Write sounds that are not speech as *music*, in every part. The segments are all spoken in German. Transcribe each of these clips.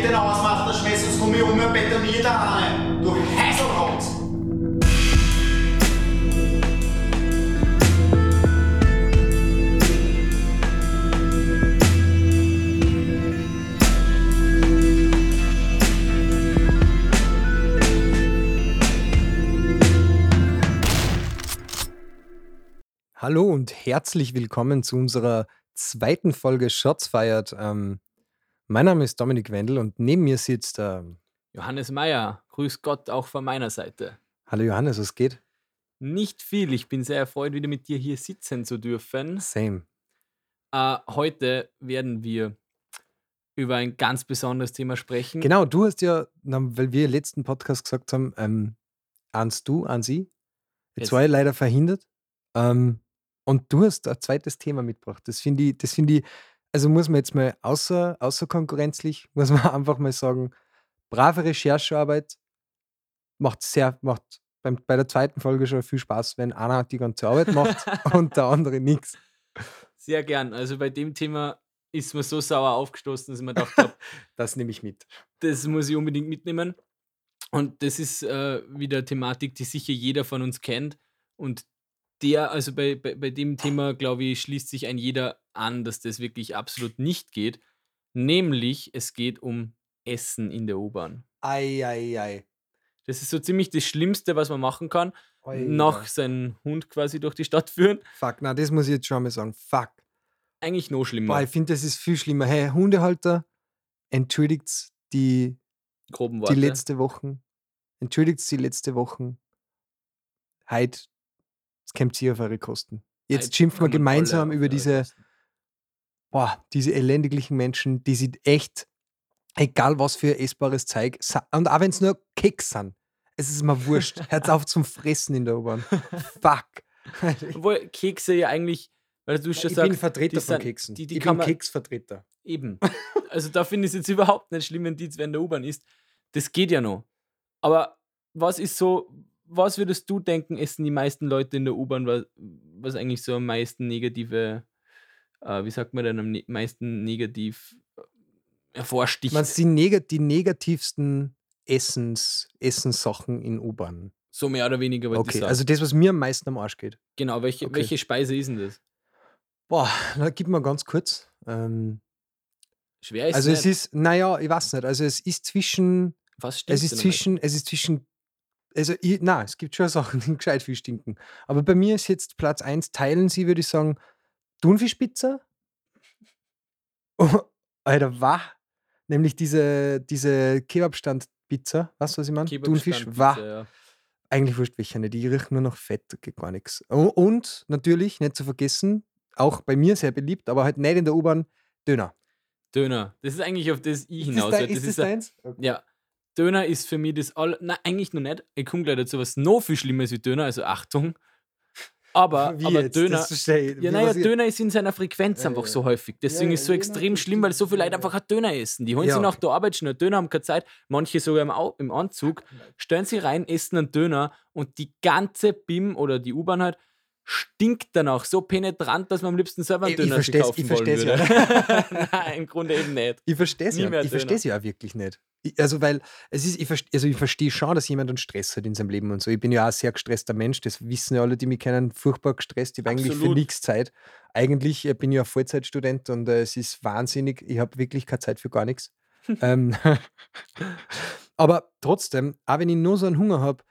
Licht den ausmachst, der Schmeiß, sonst komm ich um und betonier da rein. Du Heiselrotz! Hallo und herzlich willkommen zu unserer zweiten Folge Shots feiert. Ähm, mein Name ist Dominik Wendel und neben mir sitzt ähm, Johannes Meyer, grüß Gott auch von meiner Seite. Hallo Johannes, was geht? Nicht viel, ich bin sehr erfreut, wieder mit dir hier sitzen zu dürfen. Same. Äh, heute werden wir über ein ganz besonderes Thema sprechen. Genau, du hast ja, weil wir im letzten Podcast gesagt haben, ähm, ans du, an sie. Jetzt- war ich leider verhindert. Ähm, und du hast ein zweites Thema mitgebracht. Das finde ich, das finde ich, also muss man jetzt mal außer, außer konkurrenzlich, muss man *laughs* einfach mal sagen, brave Recherchearbeit macht sehr, macht beim, bei der zweiten Folge schon viel Spaß, wenn einer die ganze Arbeit macht *laughs* und der andere nichts. Sehr gern. Also bei dem Thema ist mir so sauer aufgestoßen, dass ich mir gedacht habe, *laughs* Das nehme ich mit. das muss ich unbedingt mitnehmen. Und das ist äh, wieder Thematik, die sicher jeder von uns kennt. Und der, also bei, bei, bei dem Thema, glaube ich, schließt sich ein jeder an, dass das wirklich absolut nicht geht. Nämlich, es geht um Essen in der U-Bahn. Ei, ei, ei. Das ist so ziemlich das Schlimmste, was man machen kann. Oi, Nach ja. seinen Hund quasi durch die Stadt führen. Fuck, na, das muss ich jetzt schon mal sagen. Fuck. Eigentlich noch schlimmer. Boah, ich finde, das ist viel schlimmer. Hey, Hundehalter, entschuldigt die, groben die Worte. letzte Woche. Entschuldigt die letzte Woche. Heute, es kommt sie auf eure Kosten. Jetzt schimpfen wir gemeinsam über diese, boah, diese elendiglichen Menschen, die sind echt, egal was für essbares Zeug, und auch wenn es nur Keks sind, es ist mir wurscht. *laughs* Hört auf zum Fressen in der U-Bahn. Fuck. *laughs* Obwohl Kekse ja eigentlich, weil du schon ich sagst, bin Vertreter die von sind- Keksen. die- die ich bin man- Keksvertreter. Eben. *laughs* Also da finde ich es jetzt überhaupt nicht schlimm, wenn die wer in der U-Bahn ist. Das geht ja noch. Aber was ist so, was würdest du denken, essen die meisten Leute in der U-Bahn, was, was eigentlich so am meisten negative, äh, wie sagt man denn, am ne meisten negativ äh, hervorsticht? Man die, neg die negativsten Essens, Essenssachen in U-Bahn. so mehr oder weniger, ich Okay, also das, was mir am meisten am Arsch geht. genau, welche, okay. welche Speise ist denn das? Boah, na, gib mal ganz kurz. Ähm, Schwer ist also nicht. es ist, naja, ich weiß nicht. Also es ist zwischen, was stimmt es ist zwischen, es ist zwischen, also ich, na, es gibt schon Sachen, *laughs* die gescheit viel stinken. Aber bei mir ist jetzt Platz 1, teilen Sie, würde ich sagen, Thunfischpizza. Oh, Alter, wah. Nämlich diese, diese Kebabstand-Pizza. Weißt du, was ich meine? Thunfisch, wah. Ja. Eigentlich wurscht welche nicht. Die riechen nur noch Fett, geht gar nichts. Und natürlich, nicht zu vergessen, auch bei mir sehr beliebt, aber halt nicht in der U-Bahn, Döner. Döner. Das ist eigentlich auf das ich hinaus dein- will. ist das ein- deins? Okay. Ja. Döner ist für mich das all. Nein, eigentlich noch nicht. Ich komme gleich dazu, was noch viel schlimmer ist wie Döner, also Achtung. Aber, Wie aber jetzt? Döner. Ich. Ja, naja, ich- Döner ist in seiner Frequenz Ja, einfach ja. so häufig. Deswegen Ja, ist es so ja, extrem schlimm, weil so viele Leute ja. einfach einen Döner essen. Die holen Ja, sich nach der Arbeit schnell Döner, haben keine Zeit. Manche sogar im, Au im Anzug. Stellen sie rein, essen einen Döner und die ganze BIM oder die U-Bahn halt stinkt danach so penetrant, dass man am liebsten selber einen Ich- ich Döner versteh's- kaufen ich wollen würde. *laughs* Nein, im Grunde eben nicht. Ich verstehe es ja. Ich verstehe ja wirklich nicht. Also, weil es ist, ich, verste, also ich verstehe schon, dass jemand einen Stress hat in seinem Leben und so. Ich bin ja auch ein sehr gestresster Mensch, das wissen ja alle, die mich kennen, furchtbar gestresst. Ich habe eigentlich für nichts Zeit. Eigentlich äh, bin ich ja Vollzeitstudent und äh, es ist wahnsinnig. Ich habe wirklich keine Zeit für gar nichts. *laughs* ähm, *laughs* aber trotzdem, auch wenn ich nur so einen Hunger habe,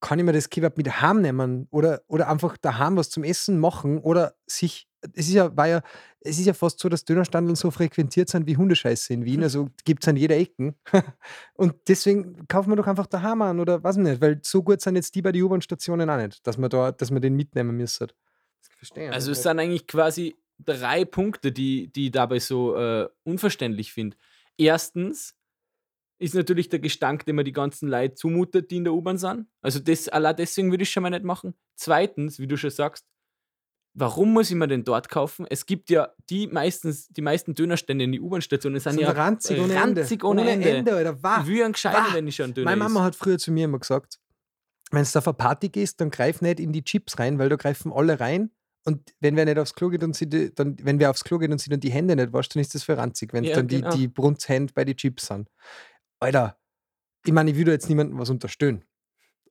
kann ich mir das Kebab mit heim nehmen oder, oder einfach daheim was zum Essen machen oder sich. Es ist ja, war ja, es ist ja fast so, dass Dönerstandeln so frequentiert sind wie Hundescheiße in Wien. Also gibt es an jeder Ecken. *laughs* Und deswegen kaufen wir doch einfach daheim an oder was nicht, weil so gut sind jetzt die bei den U-Bahn-Stationen auch nicht, dass man da, dass man den mitnehmen müssen. Das verstehe Also es sind eigentlich quasi drei Punkte, die, die ich dabei so äh, unverständlich finde. Erstens ist natürlich der Gestank, den man die ganzen Leute zumutet, die in der U-Bahn sind. Also das, allein deswegen würde ich schon mal nicht machen. Zweitens, wie du schon sagst, warum muss ich mir denn dort kaufen? Es gibt ja die meistens, die meisten Dönerstände in die U-Bahn-Stationen sind sind ja ranzig ohne Ende. ranzig ohne Ende. Alter. Wah. wie ein Gescheiter, wenn ich schon einen Döner Meine Mama esse. hat früher zu mir immer gesagt, wenn du auf eine Party gehst, dann greif nicht in die Chips rein, weil da greifen alle rein und wenn wer nicht aufs Klo geht und sie die, dann, wenn wer aufs Klo geht und sie dann die Hände nicht wascht, dann ist das für ranzig, wenn Ja, dann genau. die, die Brunzhände bei den Chips sind. Alter, ich meine, ich würde jetzt niemandem was unterstellen.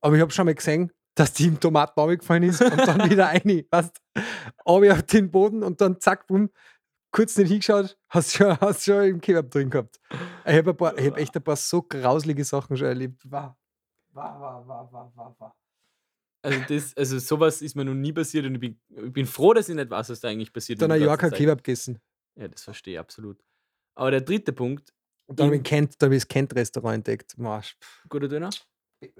Aber ich habe schon mal gesehen, dass die im Tomaten gefallen ist und dann wieder *laughs* rein. Weißt Aber auf den Boden und dann zack, bumm, kurz nicht hingeschaut, hast schon, hast schon im Kebab drin gehabt. Ich habe hab echt ein paar so grauslige Sachen schon erlebt. Wow. Wow, wow, wow, wow, wow, wow. Also, das, also sowas ist mir noch nie passiert und ich bin, ich bin froh, dass ich nicht weiß, was da eigentlich passiert. Dann in ein Zeit. Kebab gegessen. Ja, das verstehe ich absolut. Aber der dritte Punkt, Und dann habe Im- ich Kent, dann habe ich das Kent-Restaurant entdeckt. Marsch. guter Döner.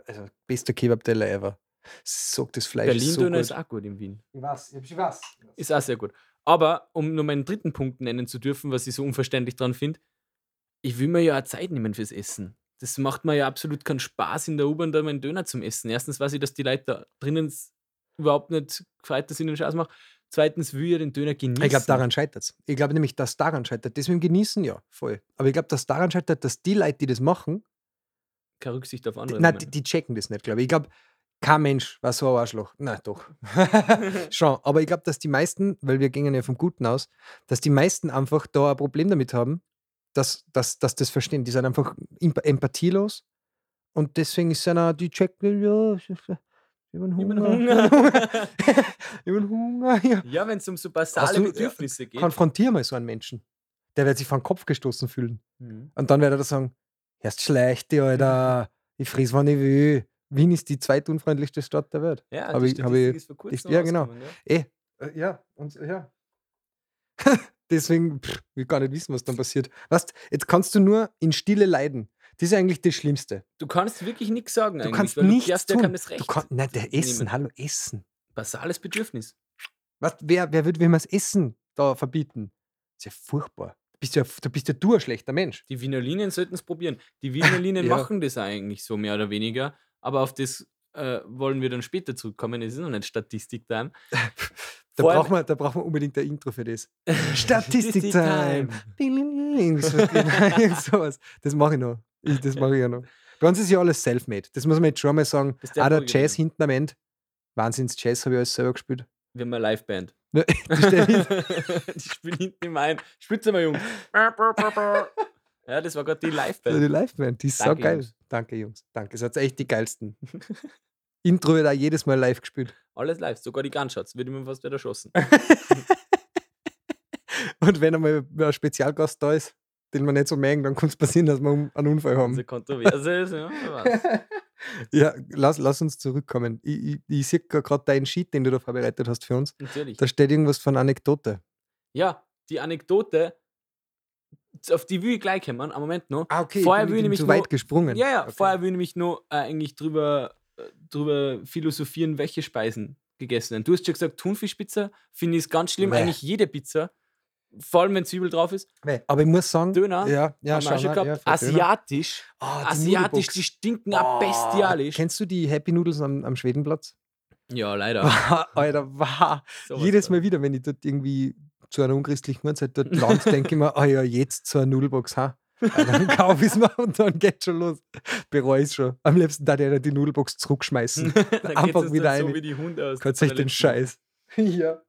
Also, bester Kebab-Teller ever. Sagt das Fleisch ist so Berlin-Döner gut. ist auch gut in Wien. Ich weiß, ich weiß. Ist auch sehr gut. Aber um nur meinen dritten Punkt nennen zu dürfen, was ich so unverständlich dran finde, ich will mir ja auch Zeit nehmen fürs Essen. Das macht mir ja absolut keinen Spaß, in der U-Bahn da meinen Döner zum Essen. Erstens weiß ich, dass die Leute da drinnen überhaupt nicht gefreut, dass ich den Spaß mache. Zweitens will ich ja den Döner genießen. Ich glaube, daran scheitert es. Ich glaube nämlich, dass daran scheitert. Das mit dem Genießen, ja, voll. Aber ich glaube, dass daran scheitert, dass die Leute, die das machen, Keine Rücksicht auf andere. nein, nehmen. die, die checken das nicht, glaube ich. Ich glaube, kein Mensch war so ein Arschloch. Nein, doch. *laughs* Schon. Aber ich glaube, dass die meisten, weil wir gingen ja vom Guten aus, dass die meisten einfach da ein Problem damit haben, dass, dass, dass das verstehen. Die sind einfach emp- empathielos und deswegen ist einer, die checken, ja, ich habe einen Hunger. Hunger. *laughs* ich habe einen Hunger, ja. ja, wenn es um so basale du- Bedürfnisse geht. Konfrontier mal so einen Menschen. Der wird sich vor den Kopf gestoßen fühlen. Mhm. Und dann wird er da sagen: Erst schlecht, Alter. *laughs* Ich friss, wann ich will. Wien ist die zweitunfreundlichste Stadt der Welt. Ja, Hab die ich- hab ich- ist vor kurzem ja, genau. ja. Eh, äh, ja, und ja. *laughs* Deswegen, pff, will gar nicht wissen, was dann passiert. Weißt, jetzt kannst du nur in Stille leiden. Das ist eigentlich das Schlimmste. Du kannst wirklich nichts sagen Du kannst du nichts darfst ja tun. keinem das Du Recht. kann, nein, der nehmen. Essen, hallo, Essen. Basales Bedürfnis. Was, wer, wer würde, wir das Essen da verbieten? Das ist ja furchtbar. Du bist ja, du bist ja du ein schlechter Mensch. Die Wiener Linien sollten es probieren. Die *laughs* Wiener Linien Ja. machen das eigentlich so mehr oder weniger, aber auf das äh, wollen wir dann später zurückkommen. Es ist noch nicht Statistik-Time. *laughs* Da Vor brauchen, wir, da brauchen wir unbedingt ein Intro für das. *laughs* Statistik-Time. *laughs* Sowas. Das mache ich noch. Ich, das mache ich ja noch. Bei uns ist ja alles self-made. Das muss man jetzt schon mal sagen. Darf Auch der Jazz sein. hinten am Ende. Wahnsinns-Jazz habe ich alles selber gespielt. Wir haben eine Liveband. Die spielen hinten im Ein. Spitze mal, Jungs. ja, das war gerade die Also Liveband. die Live-Band, die ist so geil. Jungs. Danke, Jungs. Danke. Ihr seid echt die geilsten. *laughs* Intro wird auch jedes Mal live gespielt. Alles live, sogar die Gunshots. Würde mir fast wieder erschossen. *laughs* Und wenn einmal ein Spezialgast da ist, den man nicht so mögen, dann kann es passieren, dass wir einen Unfall haben. Diese Kontroverse ist, ja. *laughs* Ja, lass, lass uns zurückkommen. Ich, ich, ich sehe gerade deinen Sheet, den du da vorbereitet hast für uns. Natürlich. Da steht irgendwas von Anekdote. Ja, die Anekdote, auf die will ich gleich kommen. Am Moment noch. Ah, okay. Vorher ich will bin ich nämlich zu weit gesprungen. Ja, ja, Okay. vorher will ich nämlich nur äh, eigentlich drüber, äh, drüber philosophieren, welche Speisen gegessen werden. Du hast schon gesagt, Thunfischpizza finde ich ganz schlimm. Bäh. Eigentlich jede Pizza. Vor allem, wenn Zwiebel drauf ist. Weh. Aber ich muss sagen, Döner ja, ja, schon, gehabt. ja. Asiatisch. Die Asiatisch, die stinken Oh, bestialisch. Kennst du die Happy Noodles am, am Schwedenplatz? Ja, leider. *laughs* Alter, wow. Sowas Jedes. Mal wieder, wenn ich dort irgendwie zu einer unchristlichen Uhrzeit dort *laughs* land, denke ich mir, ah ja, jetzt zur Nudelbox, ha? Ah, dann *laughs* kaufe ich es mir und dann geht schon los. Bereue es schon. Am liebsten da der die Nudelbox zurückschmeißen. *laughs* Einfach wieder dann so wie die Hunde aus. Kannst euch den Scheiß. ja.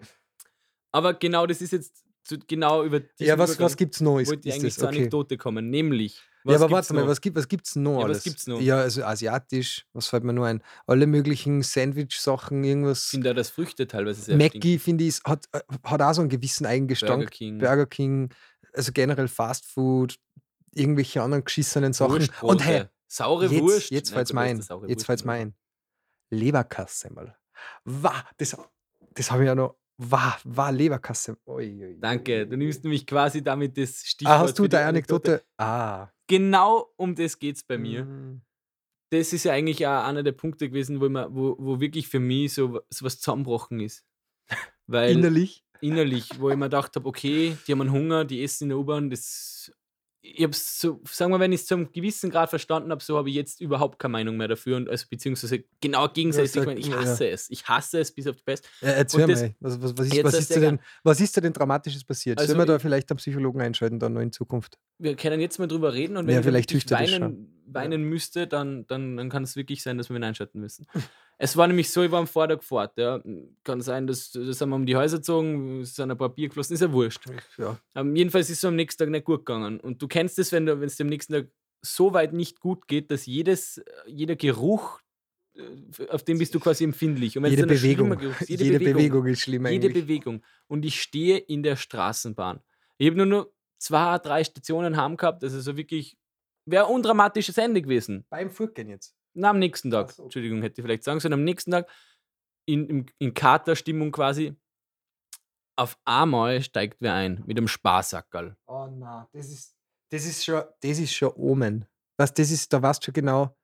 Aber genau das ist jetzt zu, genau über diesen Ja, was, Übergang was gibt's? Ist, wollte ich eigentlich zur okay? Anekdote kommen. Nämlich, Ja, aber warte mal, was gibt es gibt's noch Ja, was alles? gibt's noch? Ja, also asiatisch, was fällt mir nur ein? Alle möglichen Sandwich-Sachen, Ich irgendwas. finde auch, dass Früchte teilweise sehr. Mackie, finde ich, hat, äh, hat auch so einen gewissen Burger Eigengestank. King. Burger King, also generell Fast Food, irgendwelche anderen geschissenen Sachen. Und hey, saure jetzt, Wurst. jetzt fällt's gut, mir das ein. Jetzt Wurst fällt's mir ein. Leberkasse mal. Wah, das, das habe ich ja noch. Wah, war Leberkasse. Ui, Danke, du nimmst nämlich quasi damit das Stichwort. Ah, hast du deine Anekdote? Ah. Genau um das geht es bei mir. Mm. Das ist ja eigentlich auch einer der Punkte gewesen, wo, man, wo, wo wirklich für mich so, so was zusammenbrochen ist. *laughs* Weil Innerlich? innerlich, wo ich mir gedacht habe, okay, die haben einen Hunger, die essen in der U-Bahn, das. Ich habe so, sagen wir, wenn ich es zu einem gewissen Grad verstanden habe, so habe ich jetzt überhaupt keine Meinung mehr dafür und also beziehungsweise genau gegensätzlich. sag- ich, meine, ich ja. hasse es. Ich hasse es bis auf die Best. Ja, erzähl das- mal, was, was, was, ist, was, da denn, was ist da denn Dramatisches passiert? Also Sollen wir da ich- vielleicht einen Psychologen einschalten dann noch in Zukunft? Wir können jetzt mal drüber reden und wenn Ja, vielleicht das weinen weinen müsste, dann, dann, dann kann es wirklich sein, dass wir ihn einschalten müssen. es war nämlich so, ich war am Vortag fort. Ja. Kann sein, dass das sind wir um die Häuser gezogen, es sind ein paar Bier geflossen, ist ja wurscht. Ja. Ähm, jedenfalls ist es am nächsten Tag nicht gut gegangen. Und du kennst es, wenn es dem nächsten Tag so weit nicht gut geht, dass jedes, jeder Geruch, äh, auf den bist du quasi empfindlich. Jede schlimmer Bewegung. Geruch ist, Jede, Bewegung. ist schlimm jede eigentlich. Bewegung. Und ich stehe in der Straßenbahn. Ich habe nur noch zwei, drei Stationen heim gehabt. Das ist so wirklich, wäre ein undramatisches Ende gewesen. Beim Furtgehen jetzt. Na, am nächsten Tag. So. Entschuldigung, hätte ich vielleicht sagen sollen. Am nächsten Tag in, in, in Katerstimmung quasi. Auf einmal steigt wer ein mit einem Spaßsackerl. Oh nein, das ist, das ist schon, das ist schon Omen. Was, das ist, da weißt du schon genau,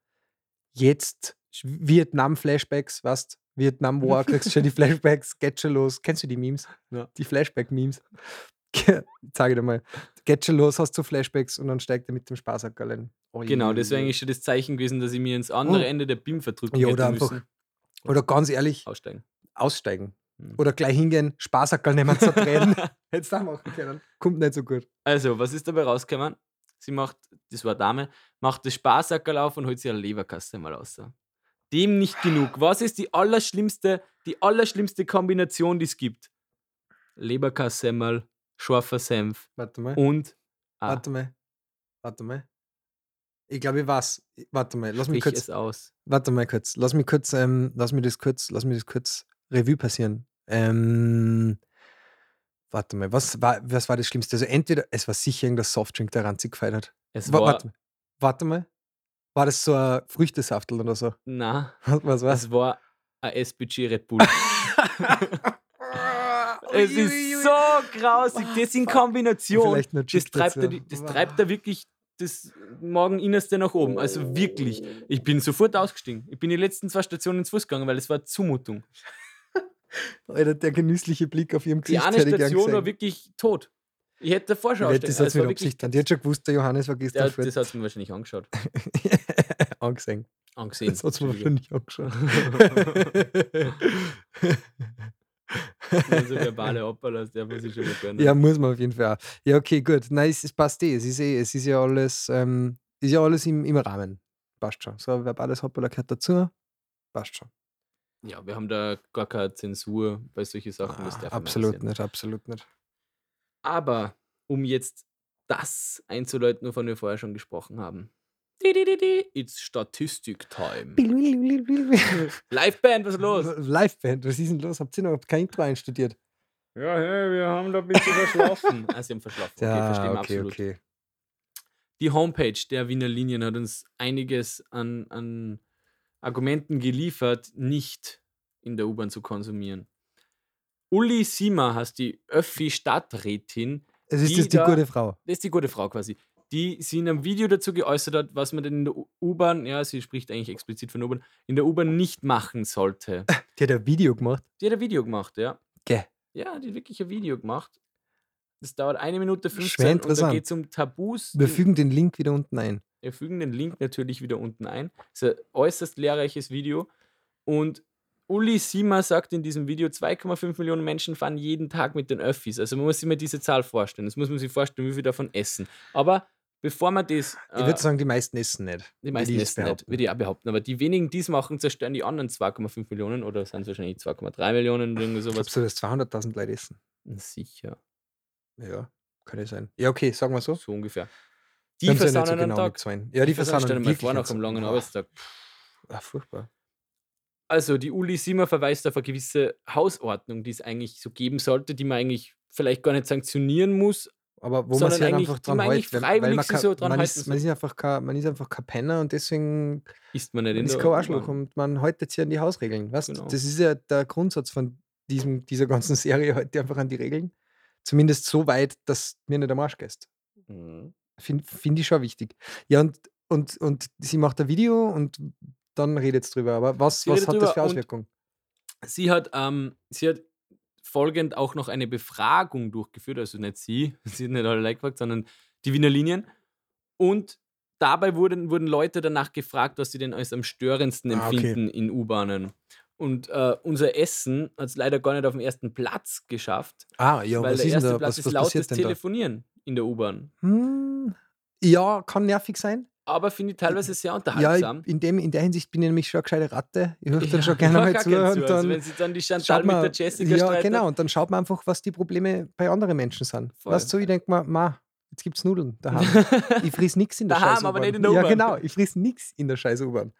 jetzt Vietnam-Flashbacks, weißt Vietnam War, *laughs* kriegst schon die Flashbacks, geht schon los. Kennst du die Memes? Ja. Die Flashback-Memes. Sag ich dir mal. Geht schon los, hast du Flashbacks und dann steigt er mit dem Spaßackerl ein. Oh Genau, je, das wäre eigentlich schon das Zeichen gewesen, dass ich mir ins andere Oh. Ende der BIM verdrücken Ja, oder einfach müssen. Oder ganz ehrlich, Aussteigen. aussteigen. Hm. Oder gleich hingehen, Spaßackerl nehmen, zertreten. *laughs* *laughs* Hättest du auch machen können. Kommt nicht so gut. Also, was ist dabei rausgekommen? Sie macht, das war eine Dame, macht das Spaßsackerl auf und holt sich eine Leberkasse mal raus. Dem nicht genug. Was ist die allerschlimmste, die allerschlimmste Kombination, die es gibt? Leberkassemmel, scharfer Senf Warte mal. und ah, Warte mal. Warte mal. Ich glaube, ich weiß. Warte mal, lass mich sprich kurz. es aus. Warte mal kurz. Lass mich kurz, ähm, lass mich das kurz, lass mich das kurz Revue passieren. Ähm, warte mal, was war, was war das Schlimmste? Also entweder, es war sicher irgendein Softdrink, der ranzig gefeiert hat. Es Wa- war, warte, mal. warte mal. War das so ein Früchtesaftel oder so? na, *laughs* Was war's? es war ein SPG Red Bull. *laughs* *laughs* es ist so grausig. Das in Kombination. Das treibt, er, die- das treibt er wirklich das Morgeninnerste nach oben. Also wirklich. Ich bin sofort ausgestiegen. Ich bin die letzten zwei Stationen ins Fuß gegangen, weil es war Zumutung. *laughs* Alter, der genüssliche Blick auf ihrem Die Gesicht eine ich gern Station war wirklich tot. Ich hätte davor schon das hat. Also mit Absicht an. Die hat schon gewusst, der Johannes war Ja, gestern fort. das hat es mir wahrscheinlich angeschaut. *laughs* angesehen. Angesehen. Das hat es mir wahrscheinlich angeschaut. *laughs* Also *laughs* verbale Opferlas, der muss ich schon mal gönnen. Ja, muss man auf jeden Fall auch. Ja, okay, gut. Nein, es, es passt eh. Es ist, eh, es ist ja alles, ähm, ist ja alles im, im Rahmen. Passt schon. So ein verbales Hoppala gehört dazu. Passt schon. Ja, wir haben da gar keine Zensur bei solchen Sachen. Ah, absolut nicht, absolut nicht. Aber um jetzt das einzuleiten, wovon wir vorher schon gesprochen haben. It's Statistik-Time. *laughs* Liveband, was ist los? Liveband, was ist denn los? Habt ihr noch kein Intro einstudiert? Ja, hey, wir haben da ein bisschen verschlafen. *laughs* ah, sie haben verschlafen. Okay, verstehen wir okay, absolut. okay. Die Homepage der Wiener Linien hat uns einiges an, an Argumenten geliefert, nicht in der U-Bahn zu konsumieren. Uli Sima heißt die Öffi-Stadträtin. Es ist Die das die da- gute Frau. Das ist die gute Frau quasi. Die sie in einem Video dazu geäußert hat, was man denn in der U-Bahn, ja, sie spricht eigentlich explizit von U-Bahn, in der U-Bahn nicht machen sollte. *laughs* Die hat ein Video gemacht. Die hat ein Video gemacht, ja. Gell. Ja, die hat wirklich ein Video gemacht. Das dauert eine Minute Schwer 15 und da interessant. geht es um Tabus. Wir fügen den Link wieder unten ein. Wir fügen den Link natürlich wieder unten ein. Es ist ein äußerst lehrreiches Video. Und Uli Sima sagt in diesem Video, 2,5 Millionen Menschen fahren jeden Tag mit den Öffis. Also man muss sich mal diese Zahl vorstellen. Das muss man sich vorstellen, wie viel davon essen. Aber bevor man das. Ich würde sagen, die meisten essen nicht. die meisten jetzt essen nicht, würde ich auch behaupten. Aber die wenigen, die es machen, zerstören die anderen 2,5 Millionen oder sind es wahrscheinlich 2,3 Millionen oder irgendwie sowas. Glaubst du, dass 200.000 Leute essen? Sicher. Ja, kann ja sein. Ja, okay, sagen wir so. So ungefähr. Die Die haben sie ja so genau Tag. Ja, die versauen versauen Stell dir mal vor, nach einem langen Boah, Arbeitstag. Ah, furchtbar. Also die Uli Simmer verweist auf eine gewisse Hausordnung, die es eigentlich so geben sollte, die man eigentlich vielleicht gar nicht sanktionieren muss. Aber wo man sich halt einfach dran hält, weil, man, kann, so dran man, ist, man, ist einfach kein, man ist einfach kein Penner und deswegen Ist man nicht man ist kein Arschloch und man haltet sich an die Hausregeln. Weißt? Genau. Das ist ja der Grundsatz von diesem, dieser ganzen *laughs* Serie heute einfach an die Regeln. Zumindest so weit, dass mir nicht am Arsch gehst. Mhm. Finde find ich schon wichtig. Ja, und, und, und sie macht ein Video und dann redet es drüber. Aber was, Sie was hat das für Auswirkungen? Sie hat, ähm, sie hat folgend auch noch eine Befragung durchgeführt, also nicht sie, *laughs* sie hat nicht alle gefragt, sondern die Wiener Linien. Und dabei wurden, wurden Leute danach gefragt, was sie denn als am störendsten Ah, okay. empfinden in U-Bahnen. Und äh, unser Essen hat es leider gar nicht auf den ersten Platz geschafft, Ah, ja, weil was der ist erste da? Platz Was, ist was lautes? Telefonieren in der U-Bahn. Hm, ja, kann nervig sein. Aber finde ich teilweise sehr Ja, unterhaltsam. ich- in, dem, in der Hinsicht bin ich nämlich schon eine gescheite Ratte. Ich höre dann Ja, schon gerne mal zu. Und dann also wenn sie dann die Chantal schaut mit man, der Jessica ja, streitet, genau. Und dann schaut man einfach, was die Probleme bei anderen Menschen sind. Voll. Weißt du, ich denke mir, ma, jetzt gibt es Nudeln daheim. *laughs* Ich friss nichts in der Daheim, scheiß aber U-Bahn. nicht in der Ja, U-Bahn. genau. Ich friss nichts in der scheiß U-Bahn.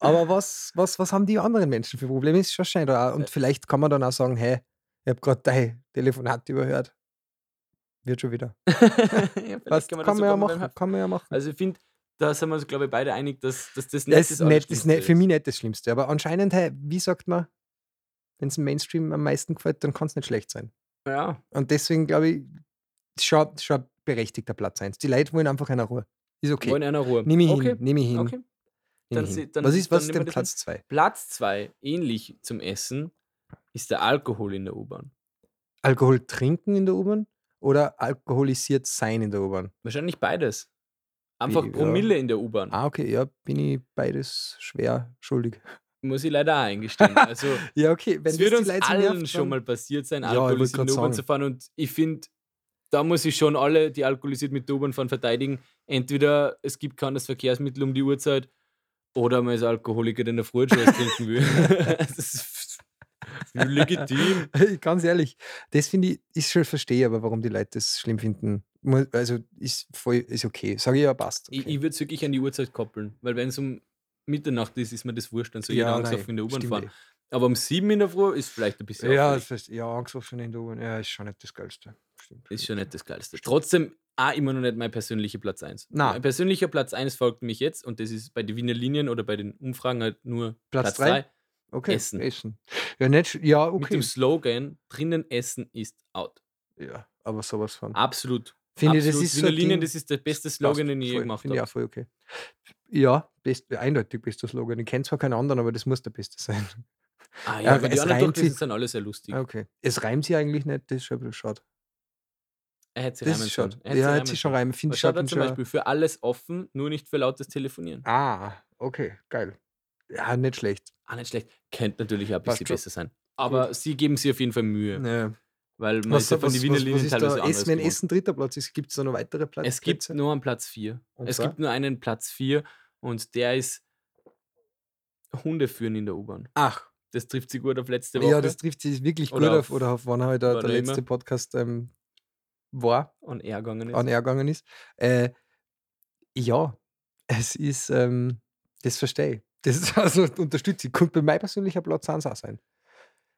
Aber was, was, was haben die anderen Menschen für Probleme? Ist schon scheinbar. Und vielleicht kann man dann auch sagen, hey, ich habe gerade dein Telefonat überhört. Wird schon wieder. *laughs* ja, Was, kann kann, man das man ja machen. Kann man ja machen. Also ich finde, da sind wir uns, glaube ich, beide einig, dass, dass das Das nicht ist, nicht, das ist für mich nicht das Schlimmste. Aber anscheinend, hey, wie sagt man, wenn es im Mainstream am meisten gefällt, dann kann es nicht schlecht sein. Ja, Und deswegen glaube ich, schon, schon berechtigter Platz 1. Die Leute wollen einfach eine Ruhe. Ist okay. wollen einer Ruhe. Nehme ich okay. hin. Nehme ich hin. Okay. Dann hin. dann- was ist, was ist denn das Platz 2? Platz 2, ähnlich zum Essen, ist der Alkohol in der U-Bahn. Alkohol trinken in der U-Bahn oder alkoholisiert sein in der U-Bahn? Wahrscheinlich beides. Einfach Wie, ja. Promille in der U-Bahn. Ah, okay, ja, bin ich beides schwer schuldig. Muss ich leider auch eingestehen. *laughs* Also, Ja, okay, wenn es wird das uns allen nervt, schon mal passiert sein, Ja, alkoholisiert in der U-Bahn zu fahren. Und ich finde, da muss ich schon alle, die alkoholisiert mit der U-Bahn fahren, verteidigen. Entweder es gibt kein Verkehrsmittel um die Uhrzeit oder man ist Alkoholiker, der in der Früh trinken will. *laughs* das legitim. *laughs* Ganz ehrlich, das finde ich, ist schon verstehe, aber warum die Leute das schlimm finden. Also ist voll, ist okay. Sage ich ja, passt. Ich, Okay. ich würde es wirklich an die Uhrzeit koppeln, weil wenn es um Mitternacht ist, ist mir das wurscht, dann soll Ja, angesoffen nein, in der U-Bahn stimmt fahren. eh. Aber um sieben in der Früh ist vielleicht ein bisschen Ja, das heißt, ja, angesoffen in der U-Bahn, ja, ist schon nicht das Geilste. Stimmt. Ist schon nicht das Geilste. Trotzdem auch immer noch nicht mein persönlicher Platz 1. Na. Mein persönlicher Platz 1 folgt mich jetzt und das ist bei den Wiener Linien oder bei den Umfragen halt nur Platz Platz drei? 3 Okay, Essen. Essen. Ja, nicht, ja, mit okay. dem Slogan drinnen essen ist out. Ja, aber sowas von. Absolut. Finde ich, das Absolut. ist so Wiener Linien, Ding, das ist der beste Slogan, den ich je gemacht habe. voll okay. Ja, best, eindeutig bester Slogan. Ich kenne zwar keinen anderen, aber das muss der beste *laughs* sein. Ah Ja, ja, aber die anderen sich- sind alle sehr lustig. Okay. Es reimt sich eigentlich nicht, das ist schon ein bisschen schade. Er hätte sie reimen sollen. Er hätte Ja, sie jetzt ist schon reimen. Finde ich schon. zum Beispiel für alles offen, nur nicht für lautes Telefonieren. Ah, okay, geil. Ja, nicht schlecht. Ah, nicht schlecht. Könnte natürlich auch ein bisschen besser sein. Aber sie geben sich auf jeden Fall Mühe. Ja. Weil man Was, ist ja von was, was, Wiener Linien teilweise da? anderes Essen, wenn. Essen dritter Platz ist, gibt es da noch weitere Plätze? Es gibt nur einen Platz 4. Und Es zwar? gibt nur einen Platz 4 und der ist Hunde führen in der U-Bahn. Ach, Das trifft sie gut auf letzte Woche. ja, das trifft sich wirklich gut Oder auf, oder auf wann halt der, letzte immer. Podcast ähm, war, an er gegangen ist. an er gegangen ist. Äh, ja, es ist, ähm, das verstehe ich. Das ist *laughs* also unterstütze ich. Könnte bei meinem persönlicher Platz 1 auch sein.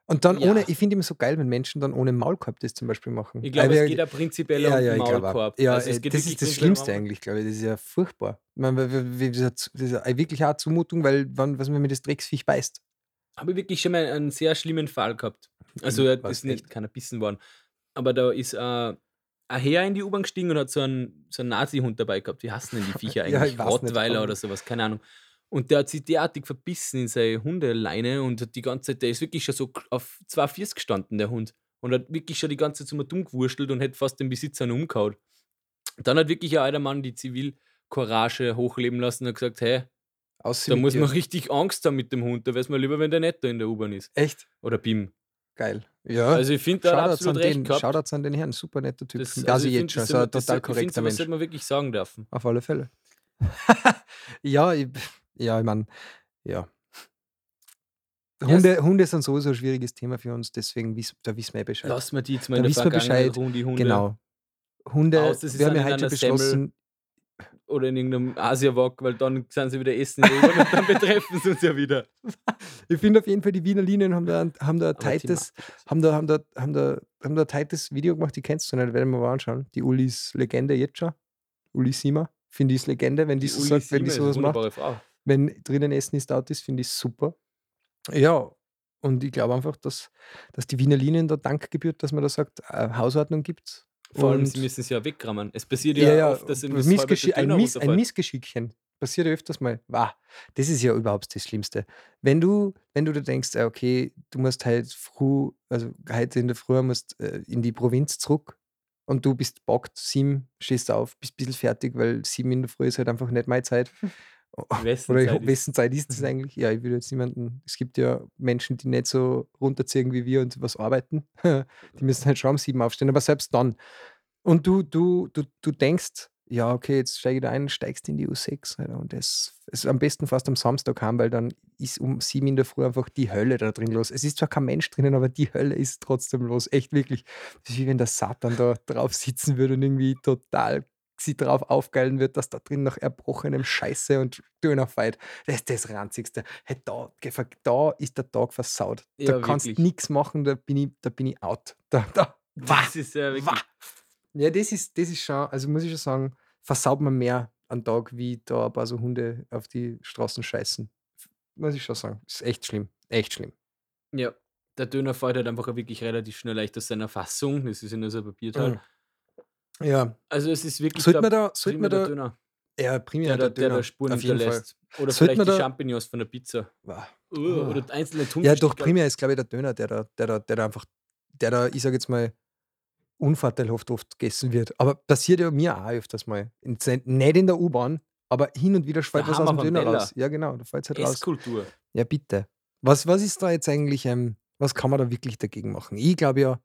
Und dann Ja. ohne, ich finde immer so geil, wenn Menschen dann ohne Maulkorb das zum Beispiel machen. ich glaube, Weil es geht ja prinzipiell ja, um ja, auch. Maulkorb. Ja, also äh, das ist das um Schlimmste eigentlich, glaube ich. Das ist ja furchtbar. Ich meine, das ist ja wirklich auch eine Zumutung, weil wann, was wenn mir das Drecksviech beißt. Habe ich wirklich schon mal einen sehr schlimmen Fall gehabt. Also er was, ist nicht keiner bissen worden. Aber da ist äh, ein Herr in die U-Bahn gestiegen und hat so einen, so einen Nazi-Hund dabei gehabt. Wie heißen denn die Viecher *laughs* Ja, eigentlich? nicht, Rottweiler oder sowas, keine Ahnung. Und der hat sich derartig verbissen in seine Hundeleine und hat die ganze Zeit, der ist wirklich schon so auf zwei Füßen gestanden, der Hund. Und hat wirklich schon die ganze Zeit so dumm gewurschtelt und hätte fast den Besitzer noch umgehauen. Dann hat wirklich ein alter Mann die Zivilcourage hochleben lassen und hat gesagt, hey, Aus da muss man richtig Angst haben mit dem Hund. Da wäre es mir lieber, wenn der nicht da in der U-Bahn ist. Echt Oder BIM. geil. Ja, Also ich finde, da hat Shoutouts an, absolut recht den, gehabt. Shoutouts an den Herrn, super netter Typ. Das, Das, also ich jetzt schon, das so das total korrekter Mensch. sollte man wirklich sagen dürfen. Auf alle Fälle. *laughs* ja, ich, ja, ich meine, ja. Hunde, Hunde sind sowieso ein schwieriges Thema für uns, deswegen wiss, da wissen wir Bescheid. Lass mir die jetzt mal Da in der Bescheid. ruhen, die Hunde. Genau. Hunde, sie wir haben ja heute schon einer Semmel. beschlossen, Oder in irgendeinem Asia-Walk, weil dann sind sie wieder essen und dann betreffen sie uns ja wieder. *laughs* ich finde auf jeden Fall, die Wiener Linien haben da, ein- haben da ein tightes, thematisch. haben da, haben da, haben da, haben da ein tightes Video gemacht, die kennst du nicht, werden wir mal anschauen. Die Ulis Legende jetzt schon. Uli Sima, finde ich ist Legende, wenn die, so Uli sagt, wenn die sowas macht. Frau. Wenn drinnen Essen ist out ist, finde ich super. Ja, und ich glaube einfach, dass, dass die Wiener Linien da Dank gebührt, dass man da sagt, äh, Hausordnung gibt Vor allem, Und- sie müssen es ja wegrammen. Es passiert Ja, ja, oft, dass das Missgeschick, ein, Miss, ein. Missgeschickchen passiert ja öfters mal. Wow, das ist ja überhaupt das Schlimmste. Wenn du, wenn du dir denkst, äh, okay, du musst halt früh, also heute in der Früh musst äh, in die Provinz zurück und du bist bockt, sieben, stehst auf, bist ein bisschen fertig, weil sieben in der Früh ist halt einfach nicht meine Zeit. *laughs* *laughs* Wessen Oder ich, Zeit hab- ist- wessen Zeit ist das *laughs* eigentlich? Ja, ich will jetzt niemanden. Es gibt ja Menschen, die nicht so runterziehen wie wir und was arbeiten. *laughs* die müssen halt schon um sieben aufstehen, aber selbst dann. Und du, du, du, du denkst, ja, okay, jetzt steige ich da ein, steigst in die U6. Alter, und das ist am besten fast am Samstag haben, weil dann ist um sieben in der Früh einfach die Hölle da drin los. Es ist zwar kein Mensch drinnen, aber die Hölle ist trotzdem los. Echt wirklich. Das ist wie wenn der Satan da drauf sitzen würde und irgendwie total sie drauf aufgeilen wird, dass da drin nach erbrochenem Scheiße und Döner feit. Das ist das Ranzigste. Hey, da, da ist der Tag versaut. Da Ja, kannst du nichts machen, da bin ich, da bin ich out. Da, da, Das ist ja wirklich. wah. Ja, das ist, das ist schon, also muss ich schon sagen, versaut man mehr am Tag, wie da ein paar so Hunde auf die Straßen scheißen. Muss ich schon sagen. Ist echt schlimm. Echt schlimm. Ja, der Döner fällt halt einfach wirklich relativ schnell leicht aus seiner Fassung. Das ist ja nur so ein Papierteil. Mhm. Ja, Also es ist wirklich sollte der, da, sollte primär der da, Döner, ja, primär der, der, der der, Spuren auf jeden Fall. hinterlässt. Oder Sollte vielleicht die da- Champignons von der Pizza. Wow. Uh, Ah. Oder einzelne Ja, Thunfischstücke. doch, primär ist, glaube ich, der Döner, der da, der da, der da einfach, der da, ich sage jetzt mal, unvorteilhaft oft gegessen wird. Aber passiert ja mir auch öfters mal. In, nicht in der U-Bahn, aber hin und wieder fällt was aus dem Döner Teller. raus. Ja, genau, da fällt halt raus. Esskultur. Ja, bitte. Was, was ist da jetzt eigentlich, ähm, was kann man da wirklich dagegen machen? Ich glaube ja,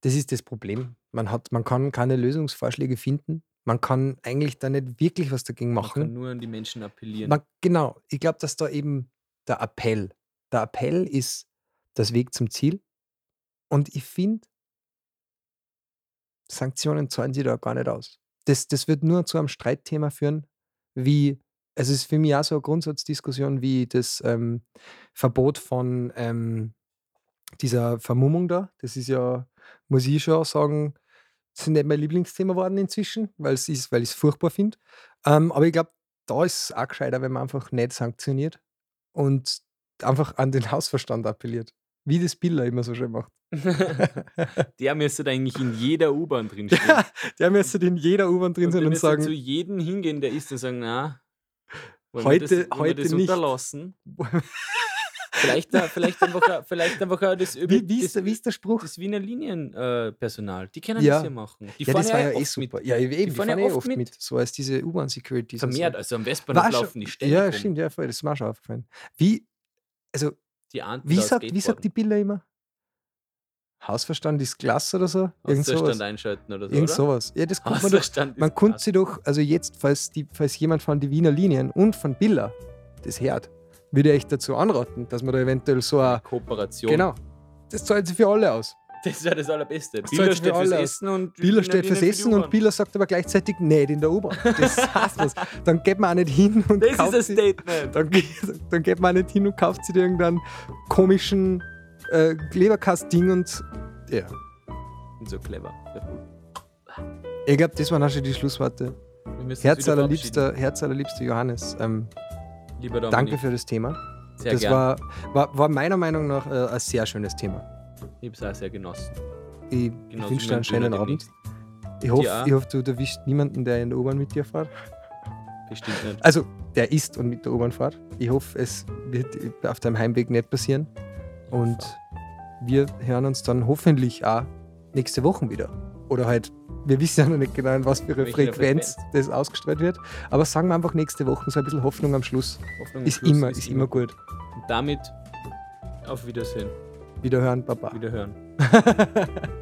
das ist das Problem. Man, hat, man kann keine Lösungsvorschläge finden. Man kann eigentlich da nicht wirklich was dagegen Man kann machen. nur an die Menschen appellieren. Man, genau, ich glaube, dass da eben der Appell, der Appell ist das Weg zum Ziel. Und ich finde, Sanktionen zahlen sie da gar nicht aus. Das, das wird nur zu einem Streitthema führen, wie, es ist für mich auch so eine Grundsatzdiskussion wie das ähm, Verbot von ähm, dieser Vermummung da. Das ist ja, muss ich schon sagen, ist nicht mein Lieblingsthema geworden inzwischen, weil es ist, weil ich es furchtbar finde. Ähm, aber ich glaube, da ist es auch gescheiter, wenn man einfach nicht sanktioniert und einfach an den *laughs* Hausverstand appelliert. Wie das Biller immer so schön macht. *laughs* der müsste eigentlich in jeder U-Bahn drinstehen. *laughs* Ja, der müsste in jeder U-Bahn drin und sein und sagen, zu jedem hingehen, der ist und sagen, na, wollen Heute- wir das, heute wir das nicht. unterlassen? Vielleicht, äh, vielleicht einfach, äh, vielleicht einfach äh, das, wie, wie, das, ist, der- wie ist der Spruch? das Wiener Linienpersonal, äh, die können Ja. das hier machen. Die ja, fahren das war ja eh oft super. Mit. Ja, eben, die fahren fahren ja eh oft mit. mit. So als diese U-Bahn-Securities. und Vermehrt, so. also am Westbahnhof laufen die ständig Ja, stimmt, ja, voll. Das ist mir auch schon aufgefallen. Wie, also, Die wie sagt, wie sagt die. Biller immer? Hausverstand ist klasse oder so? Irgend sowas. Hausverstand einschalten oder so, Irgend oder? sowas. Ja, das kommt man doch. Man konnte sie doch, also jetzt, falls, die, falls jemand von die Wiener Linien und von Biller das hört, würde ich echt dazu anraten, dass man da eventuell so ein. Kooperation. Genau. Das zahlt sich für alle aus. Das ist ja das Allerbeste. Das sich steht für fürs. Essen und Wiener steht fürs Essen und. Biller sagt aber gleichzeitig nicht in der U-Bahn. Das *laughs* heißt was. Dann geht man auch nicht hin und Das kauft ist sie, ein Statement. dann, geht, dann geht man auch nicht hin und kauft sich irgendeinen komischen äh, Leberkast-Ding und ja. Und so clever. Ich glaube, das waren auch schon die Schlussworte. Herz allerliebster, Herz allerliebster Johannes. Ähm. Lieber Dominik, danke für das Thema. sehr das gern. war, war, war meiner Meinung nach äh, ein sehr schönes Thema. ich habe es auch sehr genossen. Ich, Genauso wünsche dir einen schönen Abend. Ich hoffe, ich hoffe, du erwischst niemanden, der in der U-Bahn mit dir fährt. Bestimmt nicht. Also, der ist und mit der U-Bahn fährt. Ich hoffe, es wird auf deinem Heimweg nicht passieren. Und wir hören uns dann hoffentlich auch nächste Woche wieder. Oder halt, wir wissen ja noch nicht genau, in was für eine Welche Frequenz das ausgestrahlt wird. Aber sagen wir einfach nächste Woche, so ein bisschen Hoffnung am Schluss. Hoffnung am Ist Schluss immer, ist immer gut. Und damit auf Wiedersehen. Wiederhören, Baba. Wiederhören. *laughs*